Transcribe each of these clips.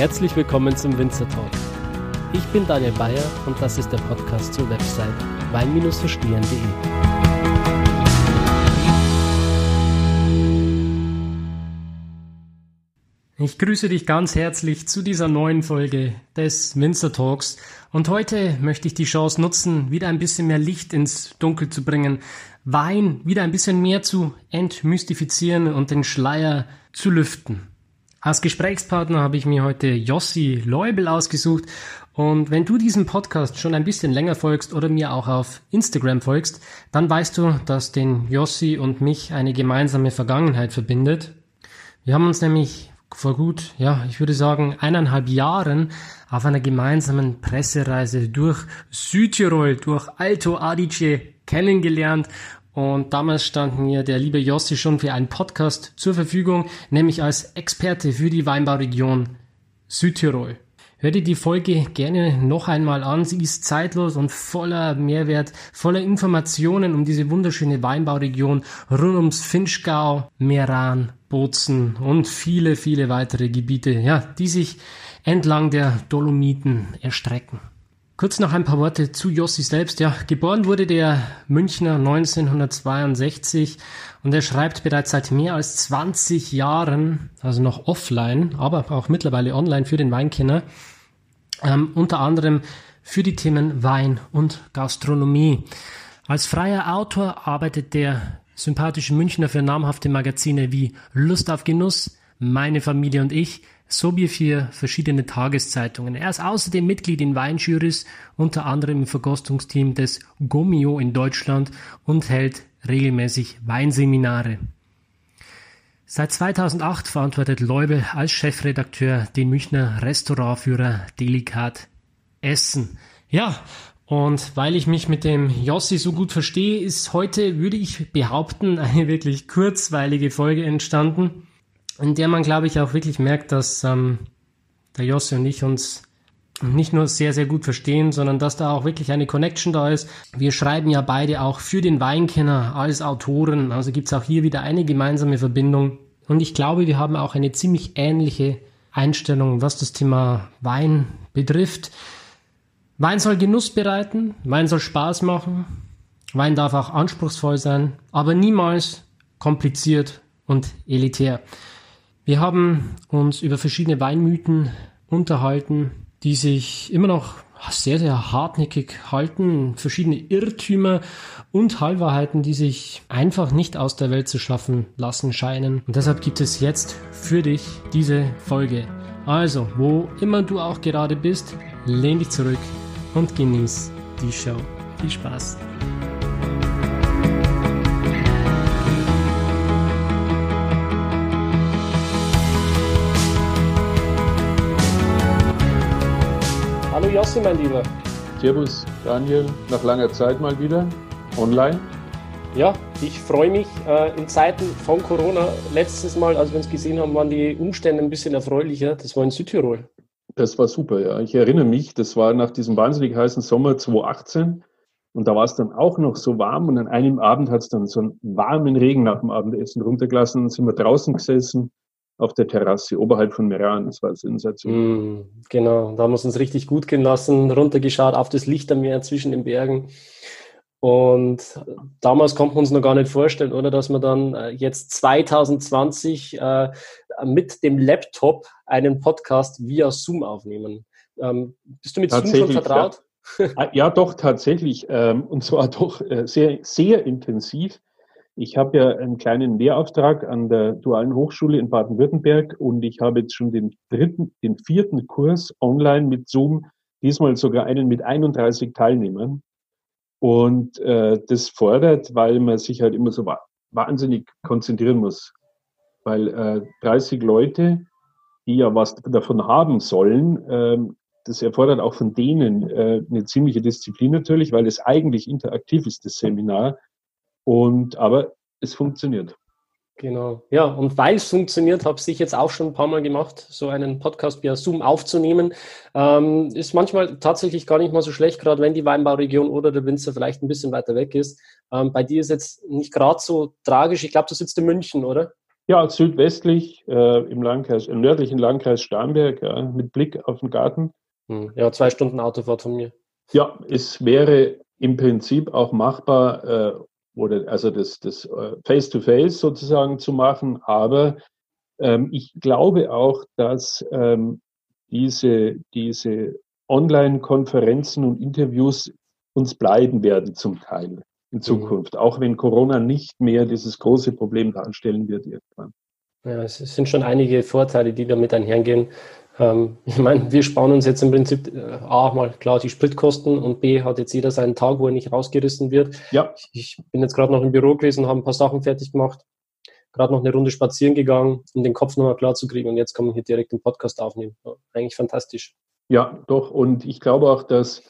Herzlich willkommen zum Winzer Talk. Ich bin Daniel Bayer und das ist der Podcast zur Website wein-verstehen.de. Ich grüße dich ganz herzlich zu dieser neuen Folge des Winzer Talks und heute möchte ich die Chance nutzen, wieder ein bisschen mehr Licht ins Dunkel zu bringen, Wein wieder ein bisschen mehr zu entmystifizieren und den Schleier zu lüften. Als Gesprächspartner habe ich mir heute Jossi Leubel ausgesucht und wenn du diesem Podcast schon ein bisschen länger folgst oder mir auch auf Instagram folgst, dann weißt du, dass den Jossi und mich eine gemeinsame Vergangenheit verbindet. Wir haben uns nämlich vor gut, ja, ich würde sagen, eineinhalb Jahren auf einer gemeinsamen Pressereise durch Südtirol, durch Alto Adige kennengelernt. Und damals stand mir der liebe Jossi schon für einen Podcast zur Verfügung, nämlich als Experte für die Weinbauregion Südtirol. Hör dir die Folge gerne noch einmal an. Sie ist zeitlos und voller Mehrwert, voller Informationen um diese wunderschöne Weinbauregion rund ums Finchgau, Meran, Bozen und viele, viele weitere Gebiete, ja, die sich entlang der Dolomiten erstrecken. Kurz noch ein paar Worte zu Jossi selbst. Ja, geboren wurde der Münchner 1962 und er schreibt bereits seit mehr als 20 Jahren, also noch offline, aber auch mittlerweile online für den Weinkenner, ähm, unter anderem für die Themen Wein und Gastronomie. Als freier Autor arbeitet der sympathische Münchner für namhafte Magazine wie Lust auf Genuss, Meine Familie und ich, sowie für verschiedene Tageszeitungen. Er ist außerdem Mitglied in Weinjurys, unter anderem im Verkostungsteam des Gomio in Deutschland und hält regelmäßig Weinseminare. Seit 2008 verantwortet Leube als Chefredakteur den Münchner Restaurantführer Delikat Essen. Ja, und weil ich mich mit dem Jossi so gut verstehe, ist heute, würde ich behaupten, eine wirklich kurzweilige Folge entstanden, in der man, glaube ich, auch wirklich merkt, dass ähm, der Jossi und ich uns nicht nur sehr, sehr gut verstehen, sondern dass da auch wirklich eine Connection da ist. Wir schreiben ja beide auch für den Weinkenner als Autoren, also gibt es auch hier wieder eine gemeinsame Verbindung. Und ich glaube, wir haben auch eine ziemlich ähnliche Einstellung, was das Thema Wein betrifft. Wein soll Genuss bereiten, Wein soll Spaß machen, Wein darf auch anspruchsvoll sein, aber niemals kompliziert und elitär. Wir haben uns über verschiedene Weinmythen unterhalten, die sich immer noch sehr, sehr hartnäckig halten, verschiedene Irrtümer und Halbwahrheiten, die sich einfach nicht aus der Welt zu schaffen lassen scheinen. Und deshalb gibt es jetzt für dich diese Folge. Also, wo immer du auch gerade bist, lehn dich zurück, und genieß die Show. Viel Spaß! Jossi, mein Lieber. Servus Daniel, nach langer Zeit mal wieder online. Ja, ich freue mich. Äh, in Zeiten von Corona, letztes Mal, als wir uns gesehen haben, waren die Umstände ein bisschen erfreulicher. Das war in Südtirol. Das war super, ja. Ich erinnere mich, das war nach diesem wahnsinnig heißen Sommer 2018 und da war es dann auch noch so warm und an einem Abend hat es dann so einen warmen Regen nach dem Abendessen runtergelassen und sind wir draußen gesessen auf der Terrasse oberhalb von Meran. Das war sensationell. Mm, genau, da haben wir es uns richtig gut gehen lassen, runtergeschaut auf das Lichtermeer zwischen den Bergen. Und damals konnte man uns noch gar nicht vorstellen, oder, dass wir dann äh, jetzt 2020 äh, mit dem Laptop einen Podcast via Zoom aufnehmen. Ähm, bist du mit Zoom schon vertraut? Ja, ah, ja doch, tatsächlich. Ähm, und zwar doch äh, sehr, sehr intensiv. Ich habe ja einen kleinen Lehrauftrag an der Dualen Hochschule in Baden-Württemberg und ich habe jetzt schon den dritten, den vierten Kurs online mit Zoom, diesmal sogar einen mit 31 Teilnehmern. Und äh, das fordert, weil man sich halt immer so wahnsinnig konzentrieren muss. Weil äh, 30 Leute, die ja was davon haben sollen, ähm, das erfordert auch von denen äh, eine ziemliche Disziplin natürlich, weil es eigentlich interaktiv ist, das Seminar. Und aber es funktioniert. Genau. Ja, und weil es funktioniert, habe ich jetzt auch schon ein paar Mal gemacht, so einen Podcast via Zoom aufzunehmen. Ähm, ist manchmal tatsächlich gar nicht mal so schlecht, gerade wenn die Weinbauregion oder der Winzer vielleicht ein bisschen weiter weg ist. Ähm, bei dir ist jetzt nicht gerade so tragisch. Ich glaube, du sitzt in München, oder? Ja, südwestlich äh, im Landkreis, im nördlichen Landkreis Starnberg, ja, mit Blick auf den Garten. Hm, ja, zwei Stunden Autofahrt von mir. Ja, es wäre im Prinzip auch machbar, äh, oder also das, das äh, Face-to-Face -face sozusagen zu machen, aber ähm, ich glaube auch, dass ähm, diese, diese Online-Konferenzen und Interviews uns bleiben werden zum Teil in mhm. Zukunft, mhm. auch wenn Corona nicht mehr dieses große Problem darstellen wird irgendwann. Ja, es sind schon einige Vorteile, die damit einhergehen. Ähm, ich meine, wir sparen uns jetzt im Prinzip äh, A, mal klar die Spritkosten und B, hat jetzt jeder seinen Tag, wo er nicht rausgerissen wird. Ja. Ich, ich bin jetzt gerade noch im Büro gewesen, habe ein paar Sachen fertig gemacht, gerade noch eine Runde spazieren gegangen, um den Kopf nochmal klar zu kriegen und jetzt kann man hier direkt den Podcast aufnehmen. Ja, eigentlich fantastisch. Ja, doch. Und ich glaube auch, dass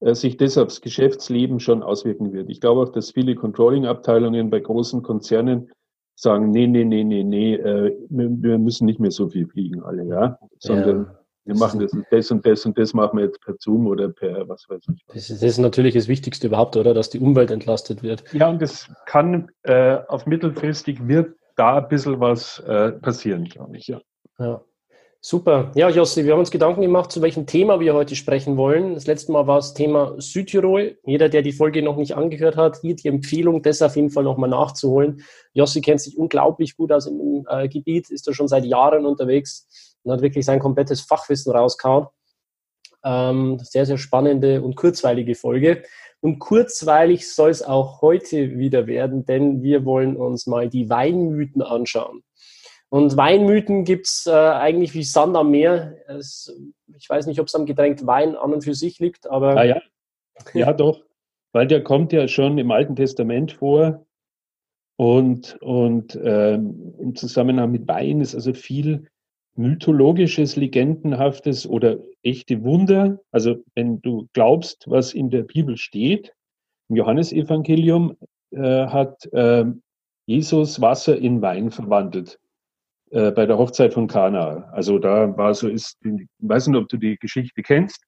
äh, sich das aufs Geschäftsleben schon auswirken wird. Ich glaube auch, dass viele Controlling-Abteilungen bei großen Konzernen sagen, nee, nee, nee, nee, nee, äh, wir müssen nicht mehr so viel fliegen alle, ja, sondern ja. wir machen das und das und das und das machen wir jetzt per Zoom oder per was weiß ich. Das ist, das ist natürlich das Wichtigste überhaupt, oder, dass die Umwelt entlastet wird. Ja, und das kann äh, auf mittelfristig wird da ein bisschen was äh, passieren, glaube ich, ja. Ja. Super. Ja, Jossi, wir haben uns Gedanken gemacht, zu welchem Thema wir heute sprechen wollen. Das letzte Mal war das Thema Südtirol. Jeder, der die Folge noch nicht angehört hat, hier die Empfehlung, das auf jeden Fall nochmal nachzuholen. Jossi kennt sich unglaublich gut aus im äh, Gebiet, ist da schon seit Jahren unterwegs und hat wirklich sein komplettes Fachwissen rausgehauen. Ähm, sehr, sehr spannende und kurzweilige Folge. Und kurzweilig soll es auch heute wieder werden, denn wir wollen uns mal die Weinmythen anschauen. Und Weinmythen gibt's äh, eigentlich wie Sand am Meer. Es, ich weiß nicht, ob es am Getränk Wein an und für sich liegt, aber. Ah, ja. ja, doch. Weil der kommt ja schon im Alten Testament vor. Und, und ähm, im Zusammenhang mit Wein ist also viel mythologisches, legendenhaftes oder echte Wunder. Also wenn du glaubst, was in der Bibel steht, im Johannesevangelium äh, hat äh, Jesus Wasser in Wein verwandelt. Äh, bei der Hochzeit von Kana. Also da war so, ist, ich weiß nicht, ob du die Geschichte kennst.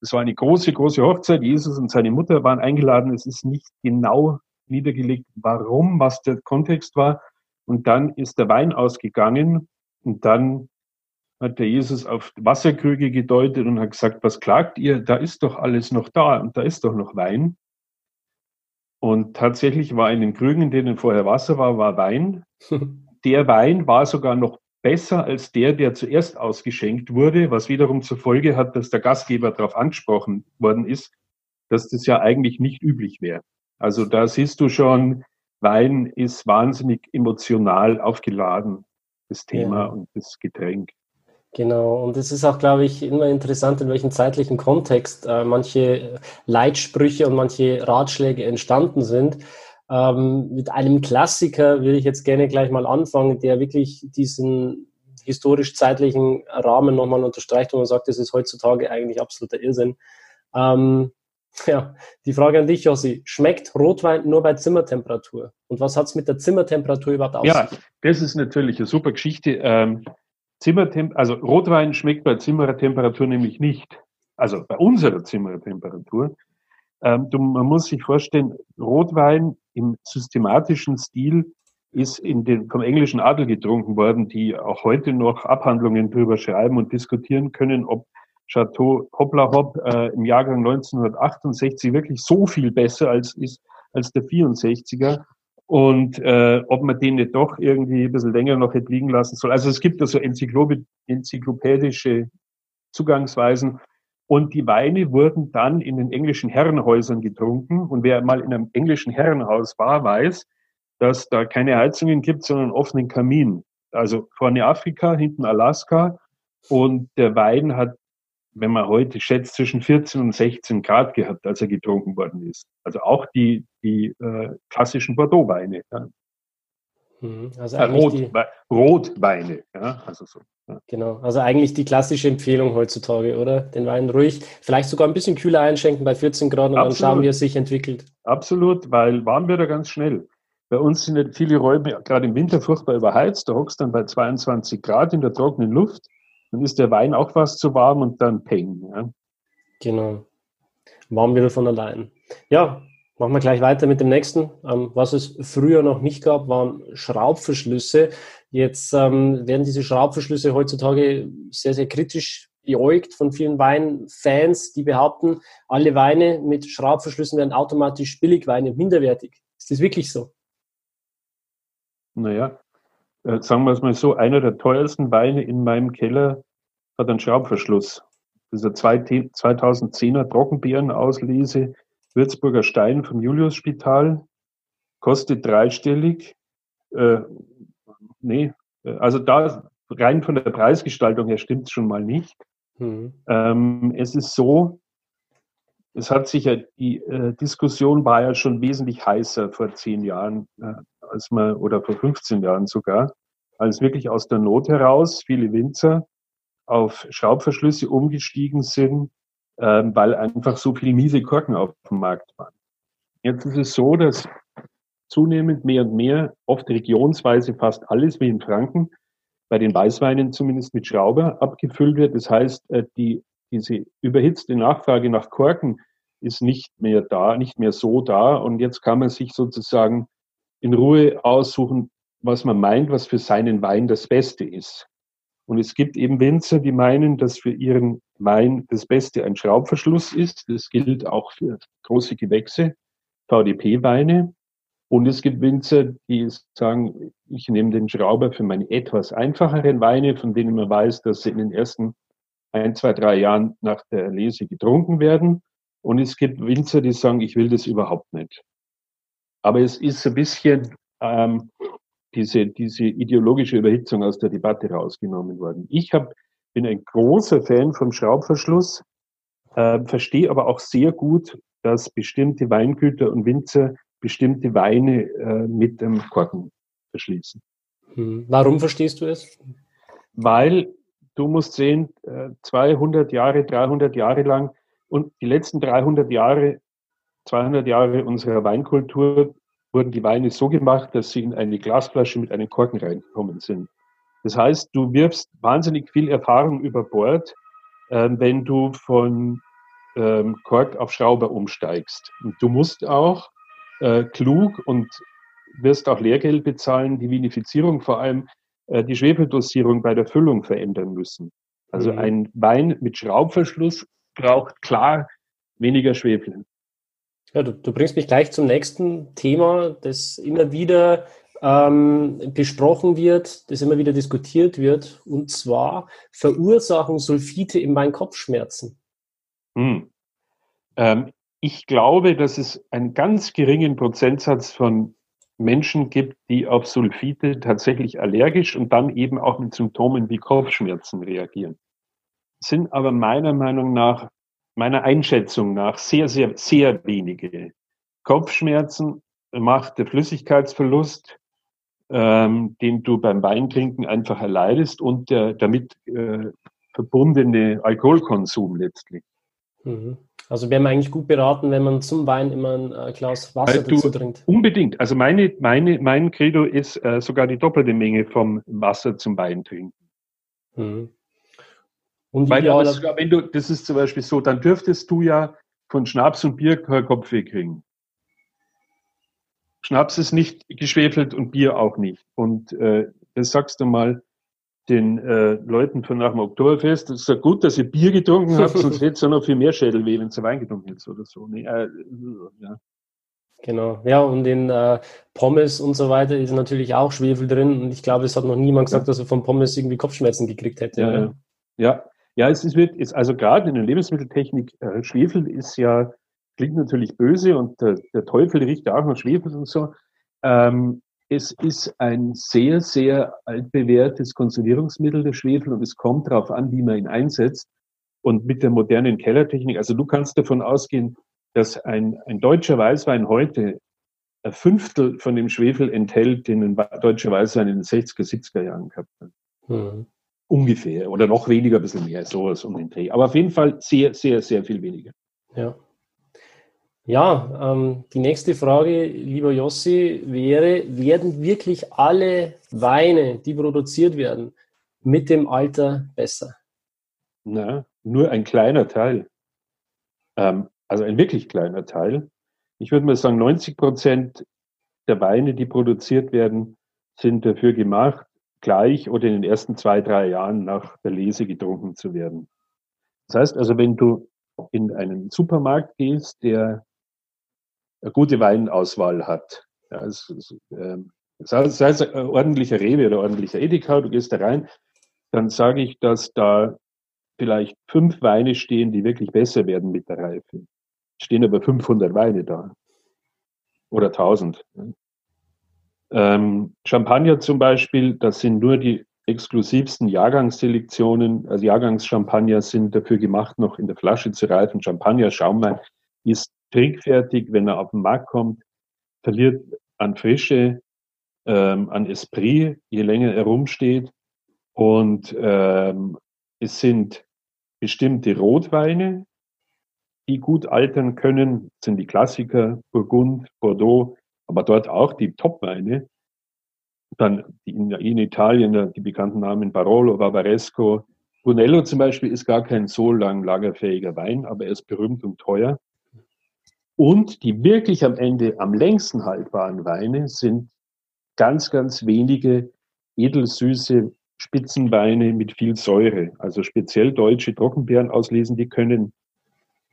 Es war eine große, große Hochzeit. Jesus und seine Mutter waren eingeladen. Es ist nicht genau niedergelegt, warum, was der Kontext war. Und dann ist der Wein ausgegangen und dann hat der Jesus auf Wasserkrüge gedeutet und hat gesagt, was klagt ihr? Da ist doch alles noch da und da ist doch noch Wein. Und tatsächlich war in den Krügen, in denen vorher Wasser war, war Wein. der Wein war sogar noch besser als der, der zuerst ausgeschenkt wurde, was wiederum zur Folge hat, dass der Gastgeber darauf angesprochen worden ist, dass das ja eigentlich nicht üblich wäre. Also da siehst du schon, Wein ist wahnsinnig emotional aufgeladen, das Thema ja. und das Getränk. Genau, und es ist auch, glaube ich, immer interessant, in welchem zeitlichen Kontext äh, manche Leitsprüche und manche Ratschläge entstanden sind. Ähm, mit einem Klassiker will ich jetzt gerne gleich mal anfangen, der wirklich diesen historisch-zeitlichen Rahmen nochmal unterstreicht und man sagt, das ist heutzutage eigentlich absoluter Irrsinn. Ähm, ja, die Frage an dich, Jossi. Schmeckt Rotwein nur bei Zimmertemperatur? Und was hat es mit der Zimmertemperatur überhaupt auf Ja, das ist natürlich eine super Geschichte. Ähm, Zimmertem also Rotwein schmeckt bei Zimmertemperatur nämlich nicht. Also bei unserer Zimmertemperatur. Ähm, du, man muss sich vorstellen, Rotwein im systematischen Stil ist in den, vom englischen Adel getrunken worden, die auch heute noch Abhandlungen darüber schreiben und diskutieren können, ob Chateau Hoppla Hopp äh, im Jahrgang 1968 wirklich so viel besser als ist als der 64er und äh, ob man den nicht doch irgendwie ein bisschen länger noch hätte liegen lassen soll. Also es gibt da so enzyklopädische Zugangsweisen und die Weine wurden dann in den englischen Herrenhäusern getrunken. Und wer mal in einem englischen Herrenhaus war, weiß, dass da keine Heizungen gibt, sondern einen offenen Kamin. Also vorne Afrika, hinten Alaska. Und der Wein hat, wenn man heute schätzt, zwischen 14 und 16 Grad gehabt, als er getrunken worden ist. Also auch die, die äh, klassischen Bordeaux-Weine. Ja. Mhm. Also äh, Rot, die, Rotweine, ja, also so. Ja. Genau, also eigentlich die klassische Empfehlung heutzutage, oder? Den Wein ruhig, vielleicht sogar ein bisschen kühler einschenken bei 14 Grad und Absolut. dann schauen, wie er sich entwickelt. Absolut, weil warm wird er ganz schnell. Bei uns sind viele Räume gerade im Winter furchtbar überheizt. Da hockst dann bei 22 Grad in der trockenen Luft. Dann ist der Wein auch fast zu warm und dann peng. Ja. Genau. Warm wieder von allein. Ja, Machen wir gleich weiter mit dem nächsten. Ähm, was es früher noch nicht gab, waren Schraubverschlüsse. Jetzt ähm, werden diese Schraubverschlüsse heutzutage sehr, sehr kritisch beäugt von vielen Weinfans, die behaupten, alle Weine mit Schraubverschlüssen werden automatisch Billigweine minderwertig. Ist das wirklich so? Naja, äh, sagen wir es mal so, einer der teuersten Weine in meinem Keller hat einen Schraubverschluss. Dieser 2010er Trockenbeerenauslese Würzburger Stein vom Juliusspital kostet dreistellig. Äh, nee, äh, also da rein von der Preisgestaltung her stimmt es schon mal nicht. Mhm. Ähm, es ist so, es hat sich ja, die äh, Diskussion war ja schon wesentlich heißer vor zehn Jahren, äh, als man, oder vor 15 Jahren sogar, als wirklich aus der Not heraus viele Winzer auf Schraubverschlüsse umgestiegen sind, äh, weil einfach so viele miese Korken auf dem Markt waren. Jetzt ist es so, dass zunehmend mehr und mehr, oft regionsweise fast alles wie in Franken, bei den Weißweinen zumindest mit Schrauber abgefüllt wird. Das heißt, äh, die, diese überhitzte Nachfrage nach Korken ist nicht mehr da, nicht mehr so da. Und jetzt kann man sich sozusagen in Ruhe aussuchen, was man meint, was für seinen Wein das Beste ist. Und es gibt eben Winzer, die meinen, dass für ihren Wein das Beste ein Schraubverschluss ist. Das gilt auch für große Gewächse, VDP-Weine. Und es gibt Winzer, die sagen, ich nehme den Schrauber für meine etwas einfacheren Weine, von denen man weiß, dass sie in den ersten ein, zwei, drei Jahren nach der Lese getrunken werden. Und es gibt Winzer, die sagen, ich will das überhaupt nicht. Aber es ist ein bisschen ähm, diese, diese ideologische Überhitzung aus der Debatte rausgenommen worden. Ich hab, bin ein großer Fan vom Schraubverschluss, äh, verstehe aber auch sehr gut, dass bestimmte Weingüter und Winzer bestimmte Weine äh, mit dem Korken verschließen. Hm. Warum verstehst du es? Weil du musst sehen, 200 äh, Jahre, 300 Jahre lang und die letzten 300 Jahre, 200 Jahre unserer Weinkultur wurden die Weine so gemacht, dass sie in eine Glasflasche mit einem Korken reingekommen sind. Das heißt, du wirfst wahnsinnig viel Erfahrung über Bord, äh, wenn du von ähm, Kork auf Schrauber umsteigst. Und du musst auch äh, klug und wirst auch Lehrgeld bezahlen, die Vinifizierung vor allem äh, die Schwefeldosierung bei der Füllung verändern müssen. Also mhm. ein Wein mit Schraubverschluss braucht klar weniger Schwefel. Ja, du, du bringst mich gleich zum nächsten Thema, das immer wieder ähm, besprochen wird, das immer wieder diskutiert wird, und zwar verursachen Sulfite im Wein Kopfschmerzen. Hm. Ähm, ich glaube, dass es einen ganz geringen Prozentsatz von Menschen gibt, die auf Sulfite tatsächlich allergisch und dann eben auch mit Symptomen wie Kopfschmerzen reagieren. Sind aber meiner Meinung nach, meiner Einschätzung nach sehr, sehr, sehr wenige. Kopfschmerzen macht der Flüssigkeitsverlust, ähm, den du beim Weintrinken einfach erleidest und der damit äh, verbundene Alkoholkonsum letztlich. Mhm. Also wäre man eigentlich gut beraten, wenn man zum Wein immer ein äh, Glas Wasser du, dazu trinkt. Unbedingt. Also meine, meine, mein Credo ist äh, sogar die doppelte Menge vom Wasser zum Wein trinken. Mhm. Und Weil aber sogar, wenn du, das ist zum Beispiel so, dann dürftest du ja von Schnaps und Bier kein Kopfweh kriegen. Schnaps ist nicht geschwefelt und Bier auch nicht. Und äh, das sagst du mal, den äh, Leuten von nach dem Oktoberfest, es ist ja gut, dass ihr Bier getrunken habt, sonst hätte es ja noch viel mehr Schädelweh, wenn ihr Wein getrunken hättet oder so. Nee, äh, ja. Genau, ja, und in äh, Pommes und so weiter ist natürlich auch Schwefel drin und ich glaube, es hat noch niemand gesagt, dass er von Pommes irgendwie Kopfschmerzen gekriegt hätte. Ja, ja. ja. Ja es ist, ist also gerade in der Lebensmitteltechnik, äh, Schwefel ist ja, klingt natürlich böse und der, der Teufel riecht ja auch nach Schwefel und so. Ähm, es ist ein sehr, sehr altbewährtes Konservierungsmittel, der Schwefel, und es kommt darauf an, wie man ihn einsetzt. Und mit der modernen Kellertechnik, also du kannst davon ausgehen, dass ein, ein deutscher Weißwein heute ein Fünftel von dem Schwefel enthält, den ein deutscher Weißwein in den 60er, 70er Jahren gehabt hat. Mhm. Ungefähr. Oder noch weniger, ein bisschen mehr, sowas um den Dreh. Aber auf jeden Fall sehr, sehr, sehr viel weniger. Ja. Ja, ähm, die nächste Frage, lieber Jossi, wäre, werden wirklich alle Weine, die produziert werden, mit dem Alter besser? Na, nur ein kleiner Teil. Ähm, also ein wirklich kleiner Teil. ich würde mal sagen, 90 Prozent der Weine, die produziert werden, sind dafür gemacht, gleich oder in den ersten zwei, drei Jahren nach der Lese getrunken zu werden. Das heißt also, wenn du in einen Supermarkt gehst, der eine gute Weinauswahl hat, ja, es, es, äh, sei es ein ordentlicher Rewe oder ordentlicher Edeka, du gehst da rein, dann sage ich, dass da vielleicht fünf Weine stehen, die wirklich besser werden mit der Reife. Stehen aber 500 Weine da. Oder 1000. Ähm, Champagner zum Beispiel, das sind nur die exklusivsten Jahrgangsselektionen. Also Jahrgangschampagner sind dafür gemacht, noch in der Flasche zu reifen. Champagner, Schaumwein ist trinkfertig, wenn er auf den Markt kommt, verliert an Frische, ähm, an Esprit, je länger er rumsteht. Und ähm, es sind bestimmte Rotweine, die gut altern können, das sind die Klassiker, Burgund, Bordeaux, aber dort auch die Topweine. Dann in, in Italien die bekannten Namen Barolo, Barbaresco. Brunello zum Beispiel ist gar kein so lang lagerfähiger Wein, aber er ist berühmt und teuer. Und die wirklich am Ende am längsten haltbaren Weine sind ganz, ganz wenige edelsüße Spitzenweine mit viel Säure. Also speziell deutsche Trockenbeeren auslesen, die können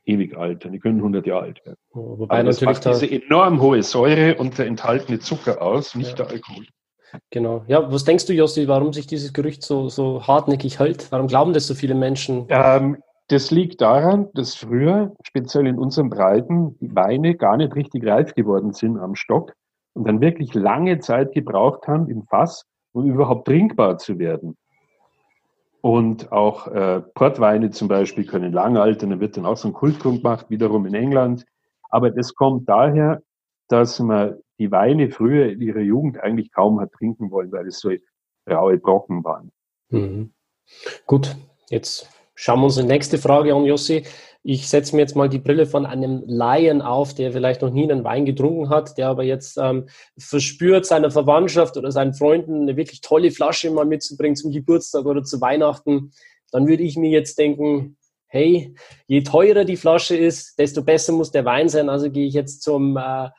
ewig altern, die können 100 Jahre alt werden. Oh, wobei Aber das macht diese enorm hohe Säure und der enthaltene Zucker aus, nicht ja. der Alkohol. Genau. Ja, was denkst du, Jossi, warum sich dieses Gerücht so, so hartnäckig hält? Warum glauben das so viele Menschen? Ähm, das liegt daran, dass früher, speziell in unseren Breiten, die Weine gar nicht richtig reif geworden sind am Stock und dann wirklich lange Zeit gebraucht haben im Fass, um überhaupt trinkbar zu werden. Und auch äh, Portweine zum Beispiel können lang altern, da wird dann auch so ein Kulttrunk gemacht, wiederum in England. Aber das kommt daher, dass man die Weine früher in ihrer Jugend eigentlich kaum hat trinken wollen, weil es so raue Brocken waren. Mhm. Gut, jetzt schauen wir uns die nächste Frage an, Jossi. Ich setze mir jetzt mal die Brille von einem Laien auf, der vielleicht noch nie einen Wein getrunken hat, der aber jetzt ähm, verspürt, seiner Verwandtschaft oder seinen Freunden eine wirklich tolle Flasche mal mitzubringen zum Geburtstag oder zu Weihnachten. Dann würde ich mir jetzt denken, hey, je teurer die Flasche ist, desto besser muss der Wein sein. Also gehe ich jetzt zum äh,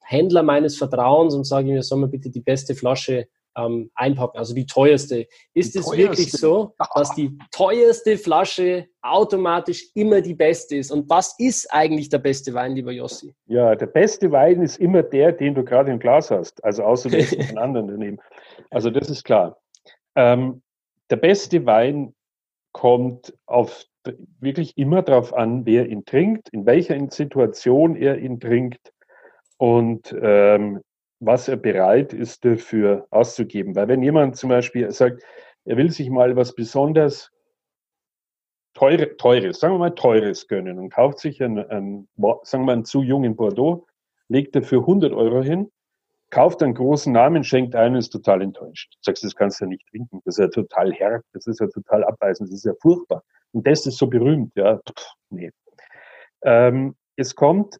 Händler meines Vertrauens und sage mir, soll man bitte die beste Flasche ähm, einpacken, also die teuerste. Ist die es teuerste. wirklich so, dass die teuerste Flasche automatisch immer die beste ist? Und was ist eigentlich der beste Wein, lieber Jossi? Ja, der beste Wein ist immer der, den du gerade im Glas hast, also außer den anderen daneben. Also das ist klar. Ähm, der beste Wein kommt auf wirklich immer darauf an, wer ihn trinkt, in welcher Situation er ihn trinkt und ähm, was er bereit ist dafür auszugeben. Weil wenn jemand zum Beispiel sagt, er will sich mal was besonders teure, teures, sagen wir mal teures gönnen und kauft sich einen, einen sagen wir mal einen zu jungen Bordeaux, legt dafür 100 Euro hin, kauft einen großen Namen, schenkt einen, ist total enttäuscht. Sagst, das kannst du ja nicht trinken, das ist ja total herb, das ist ja total abweisend, das ist ja furchtbar. Und das ist so berühmt, ja, Pff, nee. Ähm, es kommt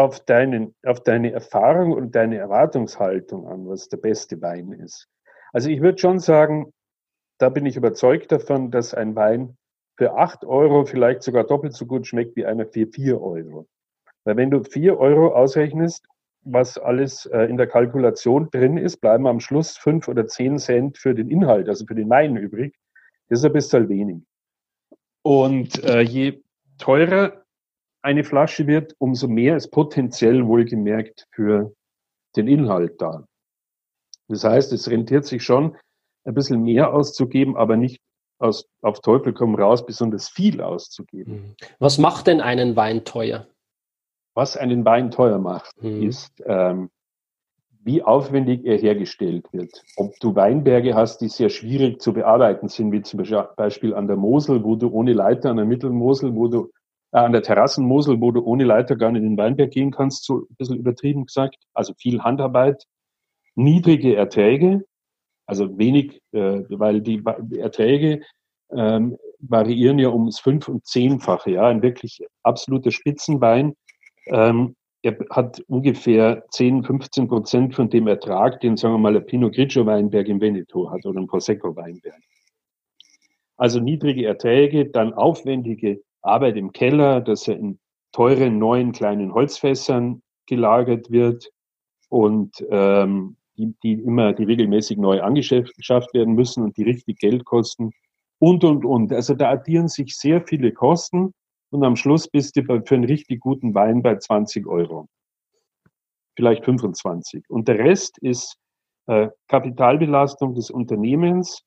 auf, deinen, auf deine Erfahrung und deine Erwartungshaltung an, was der beste Wein ist. Also ich würde schon sagen, da bin ich überzeugt davon, dass ein Wein für acht Euro vielleicht sogar doppelt so gut schmeckt wie einer für vier Euro. Weil wenn du vier Euro ausrechnest, was alles äh, in der Kalkulation drin ist, bleiben am Schluss fünf oder zehn Cent für den Inhalt, also für den Wein übrig. Das ist ein bisschen wenig. Und äh, je teurer eine Flasche wird, umso mehr ist potenziell wohlgemerkt für den Inhalt da. Das heißt, es rentiert sich schon, ein bisschen mehr auszugeben, aber nicht aus, auf Teufel komm raus, besonders viel auszugeben. Mhm. Was macht denn einen Wein teuer? Was einen Wein teuer macht, mhm. ist, ähm, wie aufwendig er hergestellt wird. Ob du Weinberge hast, die sehr schwierig zu bearbeiten sind, wie zum Beispiel an der Mosel, wo du ohne Leiter, an der Mittelmosel, wo du an der Terrassenmosel, wo du ohne Leiter gar nicht in den Weinberg gehen kannst, so ein bisschen übertrieben gesagt. Also viel Handarbeit, niedrige Erträge, also wenig, äh, weil die Erträge ähm, variieren ja ums fünf- und zehnfache. Ja, ein wirklich absoluter Spitzenwein. Ähm, er hat ungefähr 10, 15 Prozent von dem Ertrag, den, sagen wir mal, der Pinot Grigio Weinberg im Veneto hat oder ein Prosecco Weinberg. Also niedrige Erträge, dann aufwendige Arbeit im Keller, dass er in teuren, neuen, kleinen Holzfässern gelagert wird und ähm, die, die immer, die regelmäßig neu angeschafft werden müssen und die richtig Geld kosten und, und, und. Also da addieren sich sehr viele Kosten und am Schluss bist du für einen richtig guten Wein bei 20 Euro. Vielleicht 25. Und der Rest ist äh, Kapitalbelastung des Unternehmens,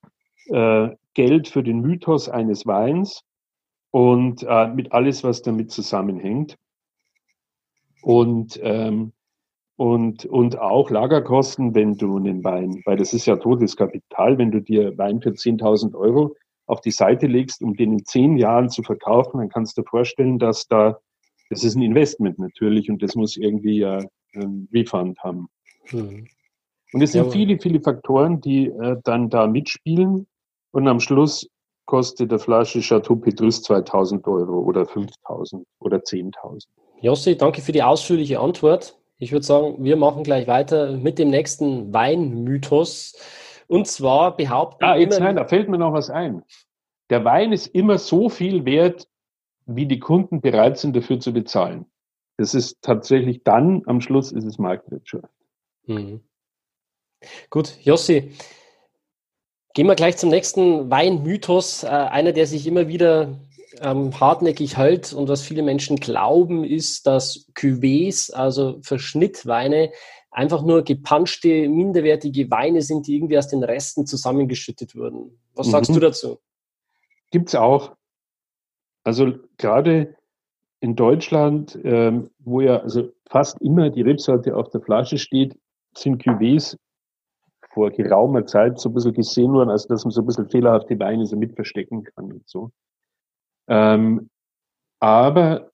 äh, Geld für den Mythos eines Weins und äh, mit alles, was damit zusammenhängt. Und, ähm, und, und auch Lagerkosten, wenn du einen Wein, weil das ist ja totes Kapital, wenn du dir Wein für 10.000 Euro auf die Seite legst, um den in zehn Jahren zu verkaufen, dann kannst du dir vorstellen, dass da, das ist ein Investment natürlich und das muss irgendwie ja ein Refund haben. Mhm. Und es sind ja, viele, viele Faktoren, die äh, dann da mitspielen und am Schluss kostet der Flasche Chateau Petrus 2000 Euro oder 5000 oder 10.000. Jossi, danke für die ausführliche Antwort. Ich würde sagen, wir machen gleich weiter mit dem nächsten Weinmythos. Und zwar behaupten. Ah, jetzt nein, da fällt mir noch was ein. Der Wein ist immer so viel wert, wie die Kunden bereit sind, dafür zu bezahlen. Das ist tatsächlich dann, am Schluss ist es Marktwirtschaft. Mhm. Gut, Jossi, gehen wir gleich zum nächsten Weinmythos. Äh, einer, der sich immer wieder ähm, hartnäckig hält und was viele Menschen glauben, ist, dass Cuvées, also Verschnittweine, einfach nur gepanschte, minderwertige Weine sind, die irgendwie aus den Resten zusammengeschüttet wurden. Was sagst mhm. du dazu? Gibt es auch. Also gerade in Deutschland, ähm, wo ja also fast immer die Rebsorte auf der Flasche steht, sind Cuvées vor geraumer Zeit so ein bisschen gesehen worden, als dass man so ein bisschen fehlerhafte Weine so mit verstecken kann und so. Ähm, aber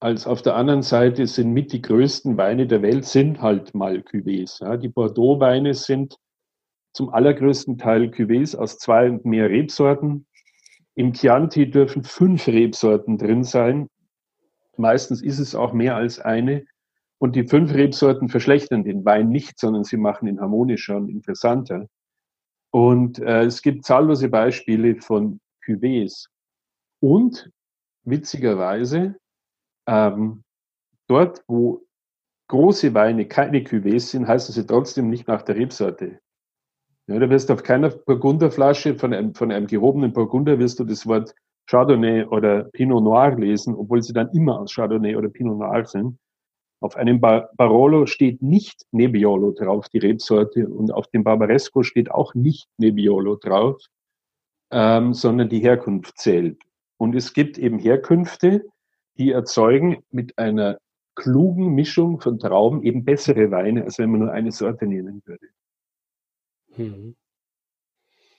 als auf der anderen Seite sind mit die größten Weine der Welt sind halt mal Cuvées. Ja. Die Bordeaux-Weine sind zum allergrößten Teil Cuvées aus zwei und mehr Rebsorten. Im Chianti dürfen fünf Rebsorten drin sein. Meistens ist es auch mehr als eine. Und die fünf Rebsorten verschlechtern den Wein nicht, sondern sie machen ihn harmonischer und interessanter. Und äh, es gibt zahllose Beispiele von Cuvées. Und witzigerweise ähm, dort, wo große Weine keine Cuvées sind, heißen sie trotzdem nicht nach der Rebsorte. Ja, da wirst du auf keiner Burgunderflasche von einem, von einem gehobenen Burgunder wirst du das Wort Chardonnay oder Pinot Noir lesen, obwohl sie dann immer aus Chardonnay oder Pinot Noir sind. Auf einem Bar Barolo steht nicht Nebbiolo drauf, die Rebsorte, und auf dem Barbaresco steht auch nicht Nebbiolo drauf, ähm, sondern die Herkunft zählt. Und es gibt eben Herkünfte, die erzeugen mit einer klugen Mischung von Trauben eben bessere Weine, als wenn man nur eine Sorte nehmen würde. Mhm.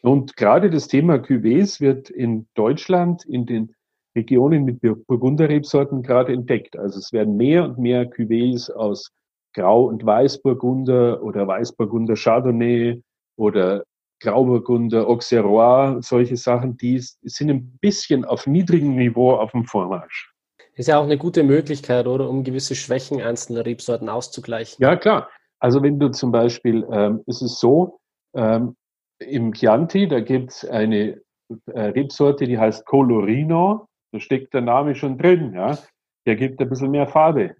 Und gerade das Thema Cuvées wird in Deutschland in den Regionen mit Burgunderrebsorten gerade entdeckt. Also es werden mehr und mehr Cuvées aus Grau- und Weißburgunder oder Weißburgunder Chardonnay oder Grauburgunder, Auxerrois, solche Sachen, die sind ein bisschen auf niedrigem Niveau auf dem Vormarsch. Ist ja auch eine gute Möglichkeit, oder, um gewisse Schwächen einzelner Rebsorten auszugleichen. Ja, klar. Also wenn du zum Beispiel, ähm, ist es so, ähm, im Chianti, da gibt es eine äh, Rebsorte, die heißt Colorino. Da steckt der Name schon drin, ja. Der gibt ein bisschen mehr Farbe.